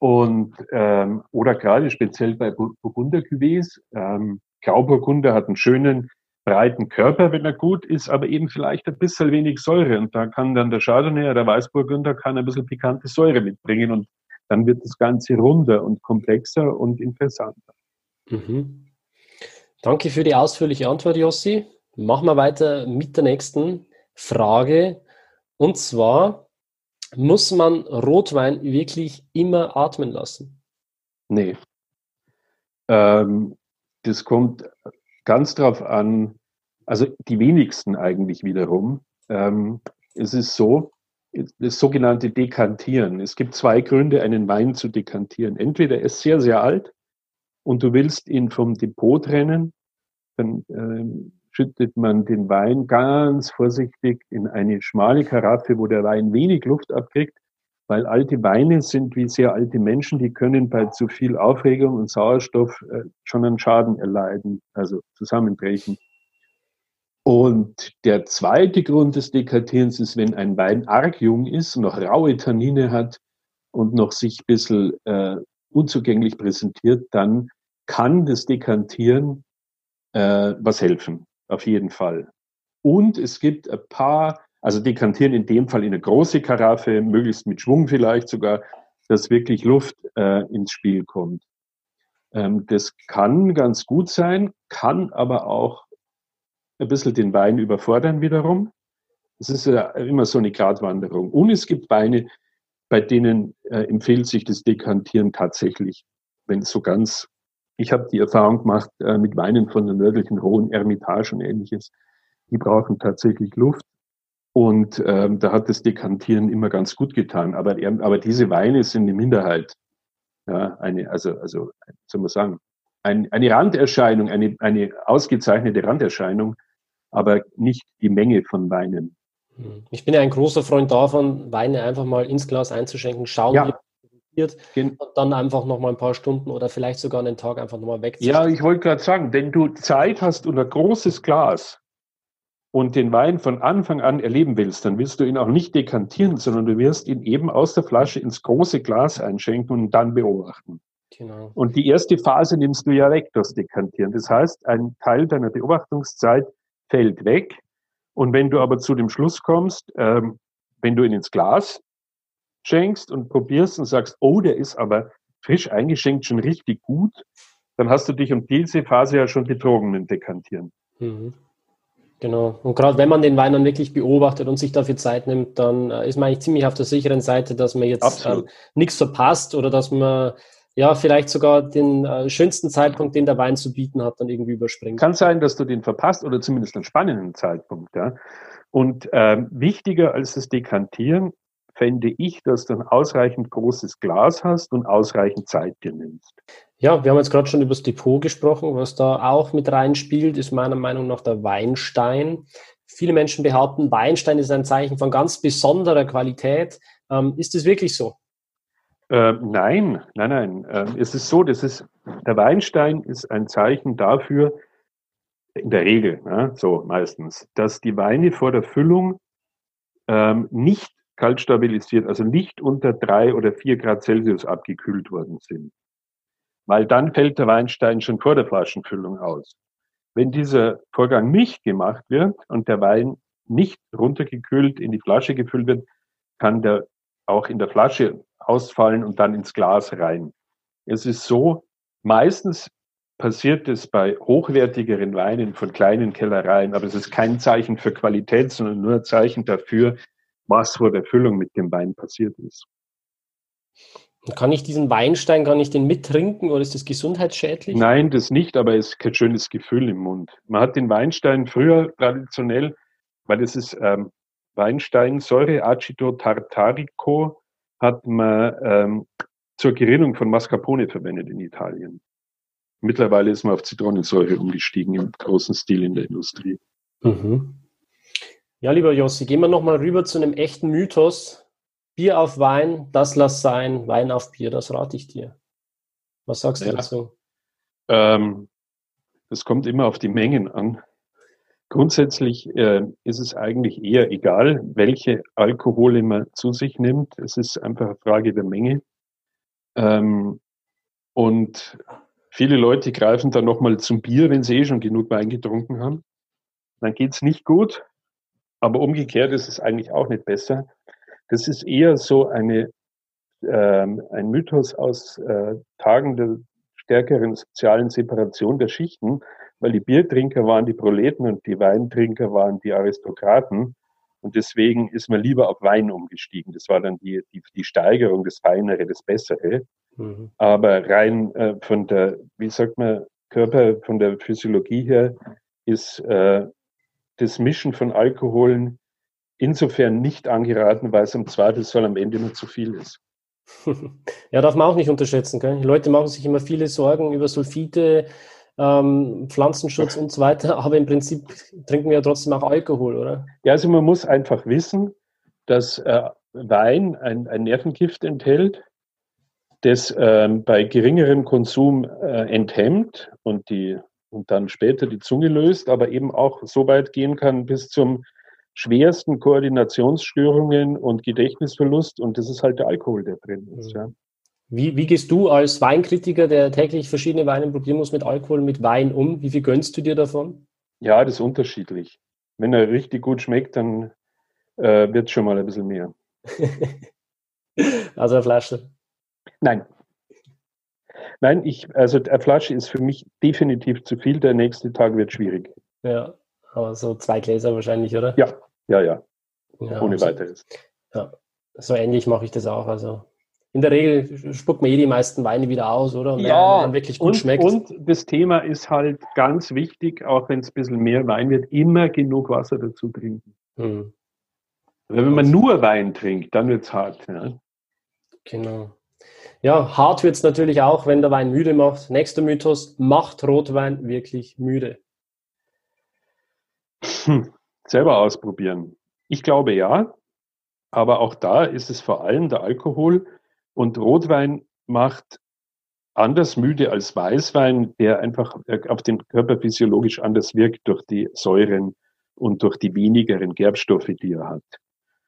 Und, ähm, oder gerade speziell bei Burgunder Cuvées, ähm, Grauburgunder hat einen schönen breiten Körper, wenn er gut ist, aber eben vielleicht ein bisschen wenig Säure. Und da kann dann der Chardonnay oder der Weißburgunder kann ein bisschen pikante Säure mitbringen und dann wird das Ganze runder und komplexer und interessanter. Mhm. Danke für die ausführliche Antwort, Jossi. Machen wir weiter mit der nächsten Frage. Und zwar, muss man Rotwein wirklich immer atmen lassen? Nee. Ähm, das kommt ganz drauf an, also die wenigsten eigentlich wiederum. Ähm, es ist so, das sogenannte Dekantieren. Es gibt zwei Gründe, einen Wein zu dekantieren. Entweder er ist sehr, sehr alt und du willst ihn vom Depot trennen, dann ähm, schüttet man den Wein ganz vorsichtig in eine schmale Karaffe, wo der Wein wenig Luft abkriegt, weil alte Weine sind wie sehr alte Menschen, die können bei zu viel Aufregung und Sauerstoff äh, schon einen Schaden erleiden, also zusammenbrechen. Und der zweite Grund des Dekatierens ist, wenn ein Wein arg jung ist, noch raue Tannine hat und noch sich ein bisschen äh, unzugänglich präsentiert, dann kann das Dekantieren äh, was helfen, auf jeden Fall. Und es gibt ein paar, also dekantieren in dem Fall in eine große Karaffe, möglichst mit Schwung vielleicht sogar, dass wirklich Luft äh, ins Spiel kommt. Ähm, das kann ganz gut sein, kann aber auch ein bisschen den Wein überfordern wiederum. Das ist ja immer so eine Gratwanderung. Und es gibt Weine, bei denen äh, empfiehlt sich das Dekantieren tatsächlich, wenn es so ganz, ich habe die Erfahrung gemacht äh, mit Weinen von der nördlichen Rhone, Ermitage und ähnliches, die brauchen tatsächlich Luft. Und ähm, da hat das Dekantieren immer ganz gut getan. Aber, aber diese Weine sind eine Minderheit. Ja, eine, also, also, soll man sagen, ein, eine Randerscheinung, eine, eine ausgezeichnete Randerscheinung, aber nicht die Menge von Weinen. Hm. Ich bin ja ein großer Freund davon, Weine einfach mal ins Glas einzuschenken, schauen, ja. Wie es und dann einfach noch mal ein paar Stunden oder vielleicht sogar einen Tag einfach nochmal wegziehen. Ja, ich wollte gerade sagen, wenn du Zeit hast und ein großes Glas und den Wein von Anfang an erleben willst, dann willst du ihn auch nicht dekantieren, sondern du wirst ihn eben aus der Flasche ins große Glas einschenken und dann beobachten. Genau. Und die erste Phase nimmst du ja weg, das Dekantieren. Das heißt, ein Teil deiner Beobachtungszeit fällt weg und wenn du aber zu dem Schluss kommst, ähm, wenn du ihn ins Glas schenkst und probierst und sagst, oh, der ist aber frisch eingeschenkt schon richtig gut, dann hast du dich um diese Phase ja schon betrogen mit Dekantieren. Mhm. Genau. Und gerade wenn man den Wein dann wirklich beobachtet und sich dafür Zeit nimmt, dann äh, ist man eigentlich ziemlich auf der sicheren Seite, dass man jetzt ähm, nichts verpasst oder dass man ja, vielleicht sogar den äh, schönsten Zeitpunkt, den der Wein zu bieten hat, dann irgendwie überspringt. Kann sein, dass du den verpasst oder zumindest einen spannenden Zeitpunkt. Ja. Und ähm, wichtiger als das Dekantieren fände ich, dass du ein ausreichend großes Glas hast und ausreichend Zeit dir nimmst. Ja, wir haben jetzt gerade schon über das Depot gesprochen. Was da auch mit reinspielt, ist meiner Meinung nach der Weinstein. Viele Menschen behaupten, Weinstein ist ein Zeichen von ganz besonderer Qualität. Ähm, ist es wirklich so? Äh, nein, nein, nein. Äh, es ist so, das ist, der Weinstein ist ein Zeichen dafür, in der Regel, ne, so meistens, dass die Weine vor der Füllung ähm, nicht kalt stabilisiert, also nicht unter drei oder vier Grad Celsius abgekühlt worden sind. Weil dann fällt der Weinstein schon vor der Flaschenfüllung aus. Wenn dieser Vorgang nicht gemacht wird und der Wein nicht runtergekühlt in die Flasche gefüllt wird, kann der auch in der Flasche ausfallen und dann ins Glas rein. Es ist so, meistens passiert es bei hochwertigeren Weinen von kleinen Kellereien, aber es ist kein Zeichen für Qualität, sondern nur ein Zeichen dafür, was vor der Füllung mit dem Wein passiert ist. Kann ich diesen Weinstein, kann ich den mittrinken oder ist das gesundheitsschädlich? Nein, das nicht, aber es ist kein schönes Gefühl im Mund. Man hat den Weinstein früher traditionell, weil es ist ähm, Weinsteinsäure, Acido tartarico, hat man ähm, zur Gerinnung von Mascarpone verwendet in Italien. Mittlerweile ist man auf Zitronensäure umgestiegen im großen Stil in der Industrie. Mhm. Ja, lieber Jossi, gehen wir nochmal rüber zu einem echten Mythos. Bier auf Wein, das lass sein, Wein auf Bier, das rate ich dir. Was sagst ja. du dazu? Ähm, das kommt immer auf die Mengen an. Grundsätzlich äh, ist es eigentlich eher egal, welche Alkohole man zu sich nimmt. Es ist einfach eine Frage der Menge. Ähm, und viele Leute greifen dann nochmal zum Bier, wenn sie eh schon genug Wein getrunken haben. Dann geht's nicht gut. Aber umgekehrt ist es eigentlich auch nicht besser. Das ist eher so eine, ähm, ein Mythos aus äh, Tagen der stärkeren sozialen Separation der Schichten, weil die Biertrinker waren die Proleten und die Weintrinker waren die Aristokraten. Und deswegen ist man lieber auf Wein umgestiegen. Das war dann die, die, die Steigerung, das Feinere, das Bessere. Mhm. Aber rein äh, von der, wie sagt man, Körper, von der Physiologie her ist äh, das Mischen von Alkoholen insofern nicht angeraten, weil es im Zweifelsfall am Ende nur zu viel ist. Ja, darf man auch nicht unterschätzen. Gell? Die Leute machen sich immer viele Sorgen über Sulfite, ähm, Pflanzenschutz und so weiter, aber im Prinzip trinken wir ja trotzdem auch Alkohol, oder? Ja, also man muss einfach wissen, dass äh, Wein ein, ein, Nervengift enthält, das ähm, bei geringerem Konsum äh, enthemmt und, die, und dann später die Zunge löst, aber eben auch so weit gehen kann bis zum schwersten Koordinationsstörungen und Gedächtnisverlust und das ist halt der Alkohol, der drin ist. Mhm. Ja. Wie, wie gehst du als Weinkritiker, der täglich verschiedene Weine probieren muss, mit Alkohol, mit Wein um? Wie viel gönnst du dir davon? Ja, das ist unterschiedlich. Wenn er richtig gut schmeckt, dann äh, wird es schon mal ein bisschen mehr. also eine Flasche? Nein. Nein, ich, also eine Flasche ist für mich definitiv zu viel. Der nächste Tag wird schwierig. Ja, aber so zwei Gläser wahrscheinlich, oder? Ja, ja, ja. ja Ohne so, weiteres. Ja, so ähnlich mache ich das auch. Also in der Regel spuckt man eh die meisten Weine wieder aus, oder? Und ja, wenn wirklich gut und, schmeckt. Und das Thema ist halt ganz wichtig, auch wenn es ein bisschen mehr Wein wird, immer genug Wasser dazu trinken. Hm. Wenn man nur Wein trinkt, dann wird es hart. Ja. Genau. Ja, hart wird es natürlich auch, wenn der Wein müde macht. Nächster Mythos, macht Rotwein wirklich müde? Hm, selber ausprobieren. Ich glaube ja, aber auch da ist es vor allem der Alkohol und Rotwein macht anders müde als Weißwein, der einfach auf den Körper physiologisch anders wirkt durch die Säuren und durch die wenigeren Gerbstoffe, die er hat.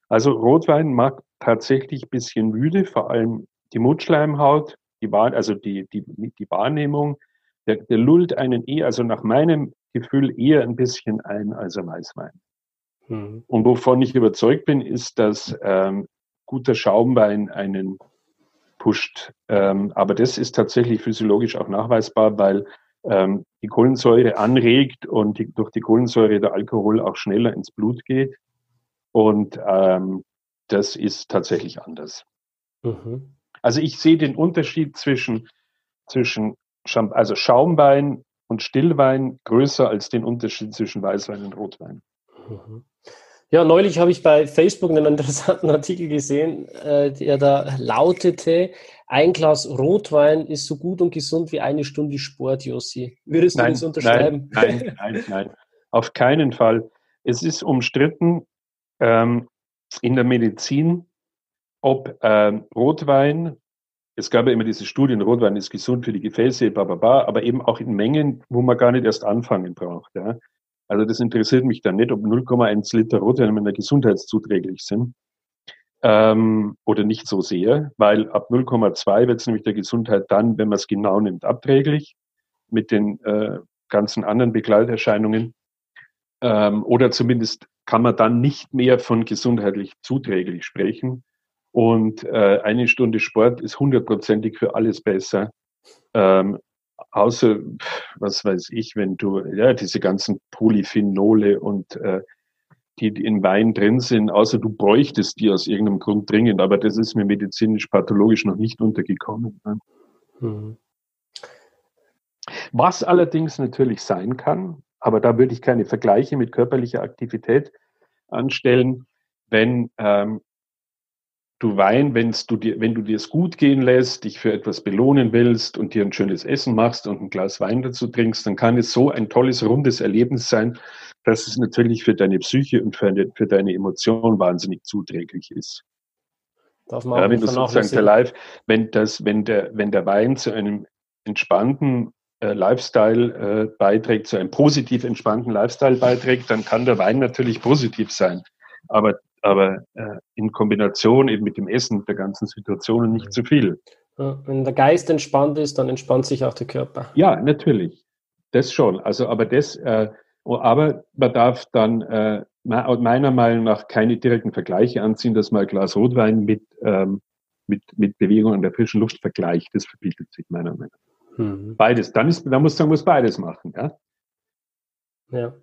Also Rotwein macht tatsächlich ein bisschen müde, vor allem die Mutschleimhaut, die Wahr, also die, die, die Wahrnehmung. Der, der lullt einen eher, also nach meinem Gefühl eher ein bisschen ein als ein Weißwein. Mhm. Und wovon ich überzeugt bin, ist, dass ähm, guter Schaumwein einen pusht. Ähm, aber das ist tatsächlich physiologisch auch nachweisbar, weil ähm, die Kohlensäure anregt und die, durch die Kohlensäure der Alkohol auch schneller ins Blut geht. Und ähm, das ist tatsächlich anders. Mhm. Also ich sehe den Unterschied zwischen, zwischen also Schaumwein und Stillwein größer als den Unterschied zwischen Weißwein und Rotwein. Mhm. Ja, neulich habe ich bei Facebook einen interessanten Artikel gesehen, äh, der da lautete, ein Glas Rotwein ist so gut und gesund wie eine Stunde Sport, Jossi. Würdest du nein, das unterschreiben? Nein, nein, nein, nein, auf keinen Fall. Es ist umstritten ähm, in der Medizin, ob ähm, Rotwein, es gab ja immer diese Studien, Rotwein ist gesund für die Gefäße, bababa, aber eben auch in Mengen, wo man gar nicht erst anfangen braucht. Ja. Also das interessiert mich dann nicht, ob 0,1 Liter Rotwein meiner gesundheitszuträglich sind ähm, oder nicht so sehr, weil ab 0,2 wird es nämlich der Gesundheit dann, wenn man es genau nimmt, abträglich mit den äh, ganzen anderen Begleiterscheinungen. Ähm, oder zumindest kann man dann nicht mehr von gesundheitlich zuträglich sprechen. Und äh, eine Stunde Sport ist hundertprozentig für alles besser. Ähm, außer, was weiß ich, wenn du, ja, diese ganzen Polyphenole und äh, die, in Wein drin sind, außer du bräuchtest die aus irgendeinem Grund dringend, aber das ist mir medizinisch-pathologisch noch nicht untergekommen. Ne? Mhm. Was allerdings natürlich sein kann, aber da würde ich keine Vergleiche mit körperlicher Aktivität anstellen, wenn ähm, du Wein, wenn's du dir, wenn du dir es gut gehen lässt, dich für etwas belohnen willst und dir ein schönes Essen machst und ein Glas Wein dazu trinkst, dann kann es so ein tolles, rundes Erlebnis sein, dass es natürlich für deine Psyche und für, für deine Emotionen wahnsinnig zuträglich ist. Darf man ja, wenn du sozusagen der Live, wenn das, wenn der, wenn der Wein zu einem entspannten äh, Lifestyle äh, beiträgt, zu einem positiv entspannten Lifestyle beiträgt, dann kann der Wein natürlich positiv sein. Aber aber äh, in Kombination eben mit dem Essen, der ganzen Situation nicht zu viel. wenn der Geist entspannt ist, dann entspannt sich auch der Körper. Ja, natürlich. Das schon. Also, aber das, äh, aber man darf dann äh, meiner Meinung nach keine direkten Vergleiche anziehen, dass man ein Glas Rotwein mit, ähm, mit, mit Bewegung an der frischen Luft vergleicht. Das verbietet sich meiner Meinung nach. Mhm. Beides. Dann ist, da muss man muss beides machen, ja. Ja.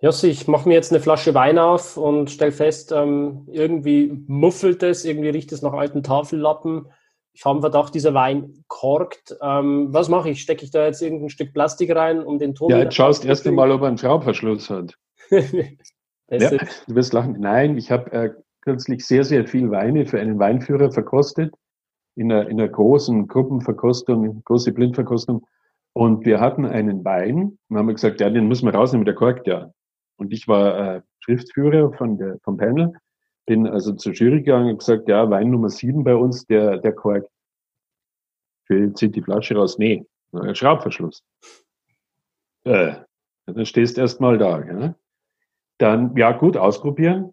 Jossi, ich mache mir jetzt eine Flasche Wein auf und stelle fest, ähm, irgendwie muffelt es, irgendwie riecht es nach alten Tafellappen. Ich habe Verdacht, dieser Wein korkt. Ähm, was mache ich? Stecke ich da jetzt irgendein Stück Plastik rein, um den Ton... Ja, jetzt schaust erst einmal, ob er einen Schraubverschluss hat. ja, du wirst lachen. Nein, ich habe äh, kürzlich sehr, sehr viel Weine für einen Weinführer verkostet, in einer, in einer großen Gruppenverkostung, große Blindverkostung. Und wir hatten einen Wein und haben gesagt, ja, den müssen wir rausnehmen, der korkt ja. Und ich war äh, Schriftführer von der, vom Panel, bin also zur Jury gegangen und gesagt, ja, Wein Nummer sieben bei uns, der, der korrekt. Zieht die Flasche raus. Nee, Schraubverschluss. Äh, dann stehst du erst mal da. Ja? Dann, ja, gut, ausprobieren.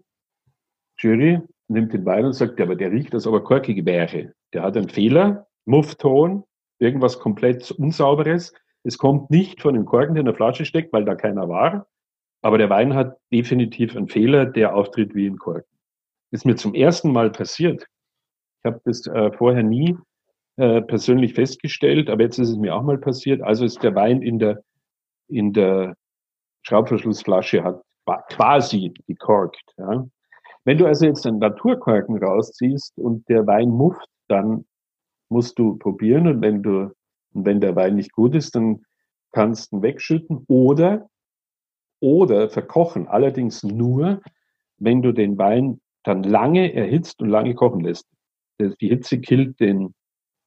Jury nimmt den Wein und sagt, ja, aber der riecht, als ob er korkig wäre. Der hat einen Fehler, Muffton, irgendwas komplett Unsauberes. Es kommt nicht von dem Korken, der in der Flasche steckt, weil da keiner war. Aber der Wein hat definitiv einen Fehler, der auftritt wie ein Korken. ist mir zum ersten Mal passiert. Ich habe das äh, vorher nie äh, persönlich festgestellt, aber jetzt ist es mir auch mal passiert. Also ist der Wein in der, in der Schraubverschlussflasche hat quasi gekorkt. Ja. Wenn du also jetzt einen Naturkorken rausziehst und der Wein mufft, dann musst du probieren und wenn du, und wenn der Wein nicht gut ist, dann kannst du ihn wegschütten oder, oder verkochen. Allerdings nur, wenn du den Wein dann lange erhitzt und lange kochen lässt. Die Hitze killt den,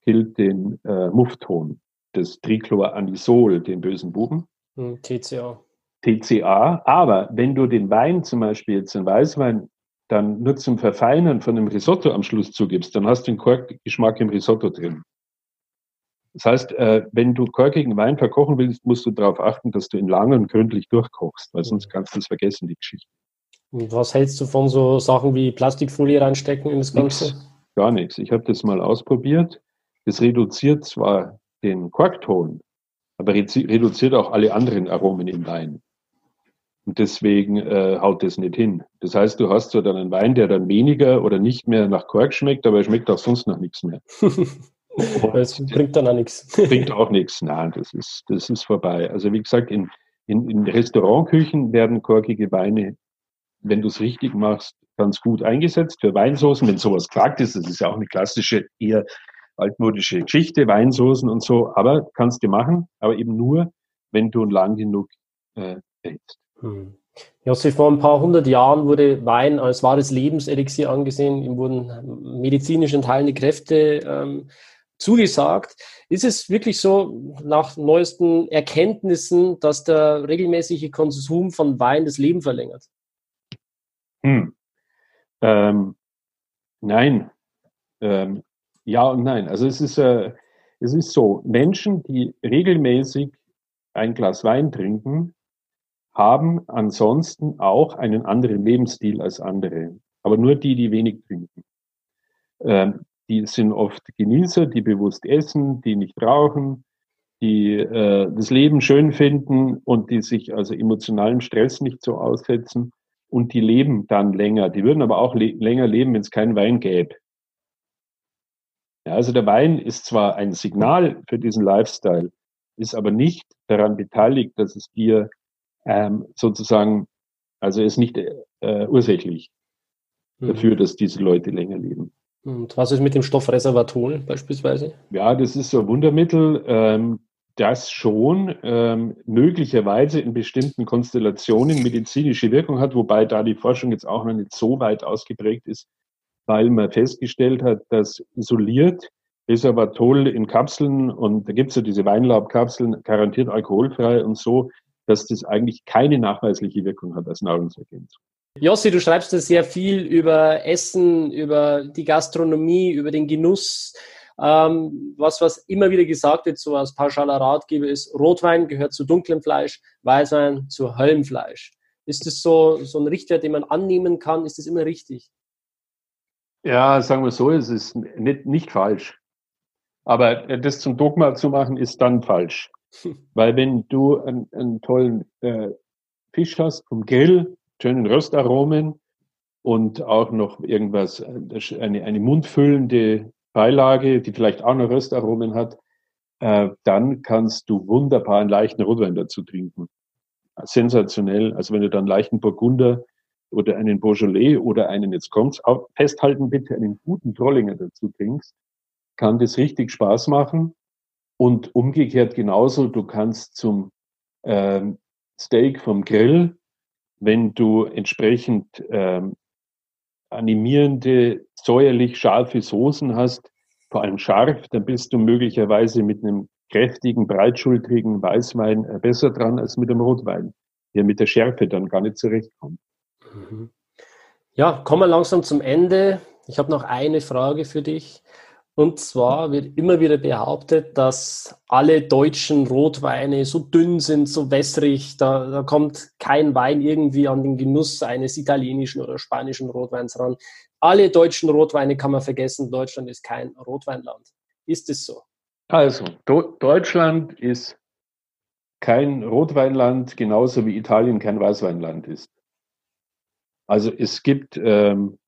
killt den äh, Muffton, das Trichloranisol, den bösen Buben. Hm, TCA. TCA. Aber wenn du den Wein zum Beispiel jetzt einen Weißwein dann nur zum Verfeinern von einem Risotto am Schluss zugibst, dann hast du den Korkgeschmack im Risotto drin. Das heißt, äh, wenn du korkigen Wein verkochen willst, musst du darauf achten, dass du ihn lange und gründlich durchkochst, weil sonst kannst du es vergessen, die Geschichte. Und was hältst du von so Sachen wie Plastikfolie reinstecken in das Ganze? Nix, gar nichts. Ich habe das mal ausprobiert. Das reduziert zwar den Korkton, aber reduziert auch alle anderen Aromen im Wein. Und deswegen äh, haut das nicht hin. Das heißt, du hast so dann einen Wein, der dann weniger oder nicht mehr nach Kork schmeckt, aber er schmeckt auch sonst nach nichts mehr. das bringt dann auch nichts. bringt auch nichts. Nein, das ist, das ist vorbei. Also wie gesagt, in, in, in Restaurantküchen werden korkige Weine, wenn du es richtig machst, ganz gut eingesetzt für Weinsoßen. Wenn sowas klagt ist, das ist ja auch eine klassische, eher altmodische Geschichte, Weinsoßen und so, aber kannst du machen, aber eben nur, wenn du lang genug äh, hältst. Hm. Josef, vor ein paar hundert Jahren wurde Wein als wahres Lebenselixier angesehen. Ihm wurden medizinisch enthaltene Kräfte ähm, zugesagt. Ist es wirklich so, nach neuesten Erkenntnissen, dass der regelmäßige Konsum von Wein das Leben verlängert? Hm. Ähm, nein. Ähm, ja und nein. Also es ist, äh, es ist so, Menschen, die regelmäßig ein Glas Wein trinken, haben ansonsten auch einen anderen Lebensstil als andere. Aber nur die, die wenig trinken. Ähm, die sind oft Genießer, die bewusst essen, die nicht rauchen, die äh, das Leben schön finden und die sich also emotionalen Stress nicht so aussetzen und die leben dann länger. Die würden aber auch le länger leben, wenn es keinen Wein gäbe. Ja, also der Wein ist zwar ein Signal für diesen Lifestyle, ist aber nicht daran beteiligt, dass es dir ähm, sozusagen, also ist nicht äh, ursächlich mhm. dafür, dass diese Leute länger leben. Und was ist mit dem Stoff Resveratrol beispielsweise? Ja, das ist so ein Wundermittel, ähm, das schon ähm, möglicherweise in bestimmten Konstellationen medizinische Wirkung hat, wobei da die Forschung jetzt auch noch nicht so weit ausgeprägt ist, weil man festgestellt hat, dass isoliert Resveratrol in Kapseln und da gibt es ja diese Weinlaubkapseln, garantiert alkoholfrei und so, dass das eigentlich keine nachweisliche Wirkung hat als Nahrungsergänzung. Jossi, du schreibst da sehr viel über Essen, über die Gastronomie, über den Genuss. Ähm, was, was immer wieder gesagt wird, so als pauschaler Ratgeber ist, Rotwein gehört zu dunklem Fleisch, Weißwein zu hellem Fleisch. Ist das so, so ein Richtwert, den man annehmen kann? Ist das immer richtig? Ja, sagen wir so, es ist nicht, nicht falsch. Aber das zum Dogma zu machen, ist dann falsch. Weil wenn du einen, einen tollen äh, Fisch hast vom Grill, schönen Röstaromen und auch noch irgendwas, äh, eine, eine mundfüllende Beilage, die vielleicht auch noch Röstaromen hat, äh, dann kannst du wunderbar einen leichten Rotwein dazu trinken. Sensationell. Also wenn du dann leichten Burgunder oder einen Beaujolais oder einen, jetzt kommt's, festhalten bitte, einen guten Trollinger dazu trinkst, kann das richtig Spaß machen. Und umgekehrt genauso, du kannst zum ähm, Steak vom Grill, wenn du entsprechend ähm, animierende, säuerlich scharfe Soßen hast, vor allem scharf, dann bist du möglicherweise mit einem kräftigen, breitschultrigen Weißwein äh, besser dran als mit einem Rotwein, der mit der Schärfe dann gar nicht zurechtkommt. Mhm. Ja, kommen wir langsam zum Ende. Ich habe noch eine Frage für dich. Und zwar wird immer wieder behauptet, dass alle deutschen Rotweine so dünn sind, so wässrig, da, da kommt kein Wein irgendwie an den Genuss eines italienischen oder spanischen Rotweins ran. Alle deutschen Rotweine kann man vergessen, Deutschland ist kein Rotweinland. Ist es so? Also, Do Deutschland ist kein Rotweinland, genauso wie Italien kein Weißweinland ist. Also es gibt ähm,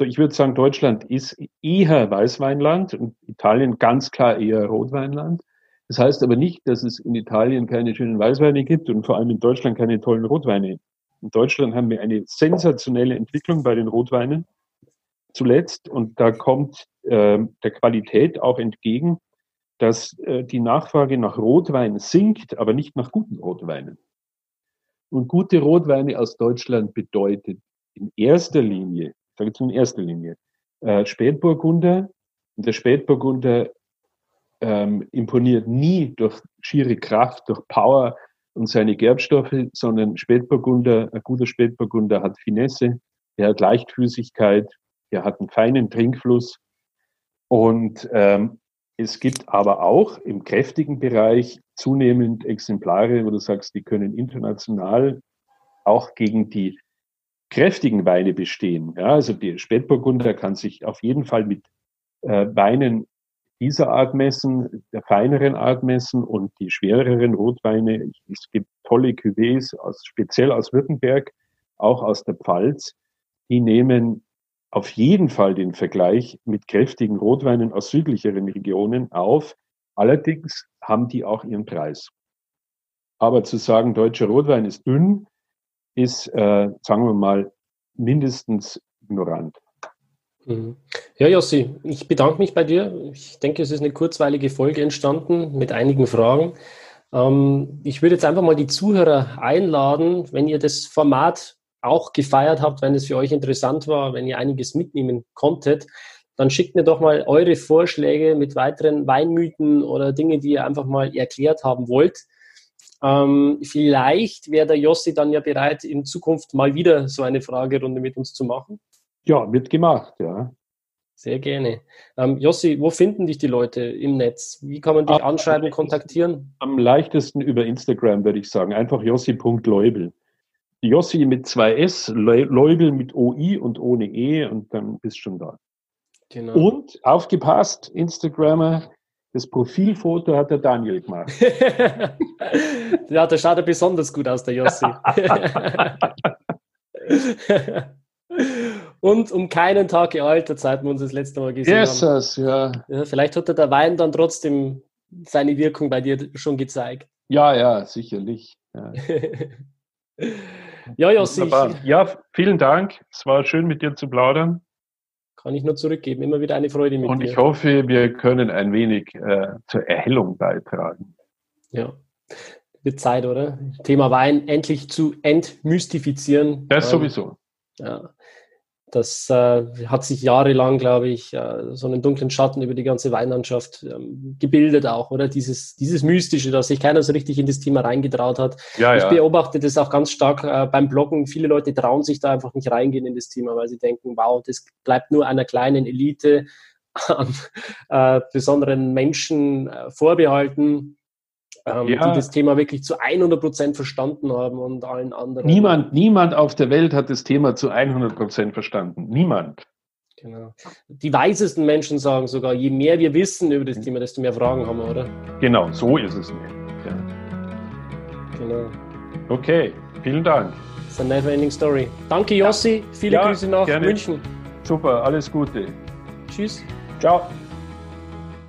ich würde sagen, Deutschland ist eher Weißweinland und Italien ganz klar eher Rotweinland. Das heißt aber nicht, dass es in Italien keine schönen Weißweine gibt und vor allem in Deutschland keine tollen Rotweine. In Deutschland haben wir eine sensationelle Entwicklung bei den Rotweinen zuletzt und da kommt äh, der Qualität auch entgegen, dass äh, die Nachfrage nach Rotwein sinkt, aber nicht nach guten Rotweinen. Und gute Rotweine aus Deutschland bedeutet in erster Linie sage jetzt in erster Linie, äh, Spätburgunder. Und der Spätburgunder ähm, imponiert nie durch schiere Kraft, durch Power und seine Gerbstoffe, sondern Spätburgunder, ein guter Spätburgunder hat Finesse, er hat Leichtfüßigkeit, er hat einen feinen Trinkfluss. Und ähm, es gibt aber auch im kräftigen Bereich zunehmend Exemplare, wo du sagst, die können international auch gegen die kräftigen Weine bestehen. Ja, also die Spätburgunder kann sich auf jeden Fall mit äh, Weinen dieser Art messen, der feineren Art messen und die schwereren Rotweine. Es gibt tolle Cuvées, aus, speziell aus Württemberg, auch aus der Pfalz. Die nehmen auf jeden Fall den Vergleich mit kräftigen Rotweinen aus südlicheren Regionen auf. Allerdings haben die auch ihren Preis. Aber zu sagen, deutscher Rotwein ist dünn, ist, äh, sagen wir mal, mindestens ignorant. Mhm. Ja, Jossi, ich bedanke mich bei dir. Ich denke, es ist eine kurzweilige Folge entstanden mit einigen Fragen. Ähm, ich würde jetzt einfach mal die Zuhörer einladen, wenn ihr das Format auch gefeiert habt, wenn es für euch interessant war, wenn ihr einiges mitnehmen konntet, dann schickt mir doch mal eure Vorschläge mit weiteren Weinmythen oder Dinge, die ihr einfach mal erklärt haben wollt. Ähm, vielleicht wäre der Jossi dann ja bereit, in Zukunft mal wieder so eine Fragerunde mit uns zu machen. Ja, wird gemacht, ja. Sehr gerne. Ähm, Jossi, wo finden dich die Leute im Netz? Wie kann man dich am anschreiben, kontaktieren? Am leichtesten über Instagram, würde ich sagen. Einfach jossi.leubel. Jossi mit zwei S, Leubel mit OI und ohne E und dann bist du schon da. Genau. Und aufgepasst, Instagrammer, das Profilfoto hat der Daniel gemacht. ja, der schaut ja besonders gut aus, der Jossi. Und um keinen Tag gealtert, seit wir uns das letzte Mal gesehen Jesus, haben. Ja. ja. Vielleicht hat der Wein dann trotzdem seine Wirkung bei dir schon gezeigt. Ja, ja, sicherlich. Ja, ja Jossi. Ja, vielen Dank. Es war schön mit dir zu plaudern. Kann ich nur zurückgeben. Immer wieder eine Freude mit Und dir. Und ich hoffe, wir können ein wenig äh, zur Erhellung beitragen. Ja. Wird Zeit, oder? Thema Wein endlich zu entmystifizieren. Das ähm, sowieso. Ja. Das äh, hat sich jahrelang, glaube ich, äh, so einen dunklen Schatten über die ganze Weinlandschaft ähm, gebildet auch, oder? Dieses, dieses Mystische, dass sich keiner so richtig in das Thema reingetraut hat. Ja, ich ja. beobachte das auch ganz stark äh, beim Bloggen. Viele Leute trauen sich da einfach nicht reingehen in das Thema, weil sie denken, wow, das bleibt nur einer kleinen Elite an äh, besonderen Menschen äh, vorbehalten ähm, ja. die das Thema wirklich zu 100 Prozent verstanden haben und allen anderen. Niemand, niemand auf der Welt hat das Thema zu 100 Prozent verstanden. Niemand. Genau. Die weisesten Menschen sagen sogar, je mehr wir wissen über das Thema, desto mehr Fragen haben wir, oder? Genau, so ist es nicht. Ja. Genau. Okay, vielen Dank. Das ist eine never-ending Story. Danke, Jossi. Viele ja, Grüße nach gerne. München. Super, alles Gute. Tschüss. Ciao.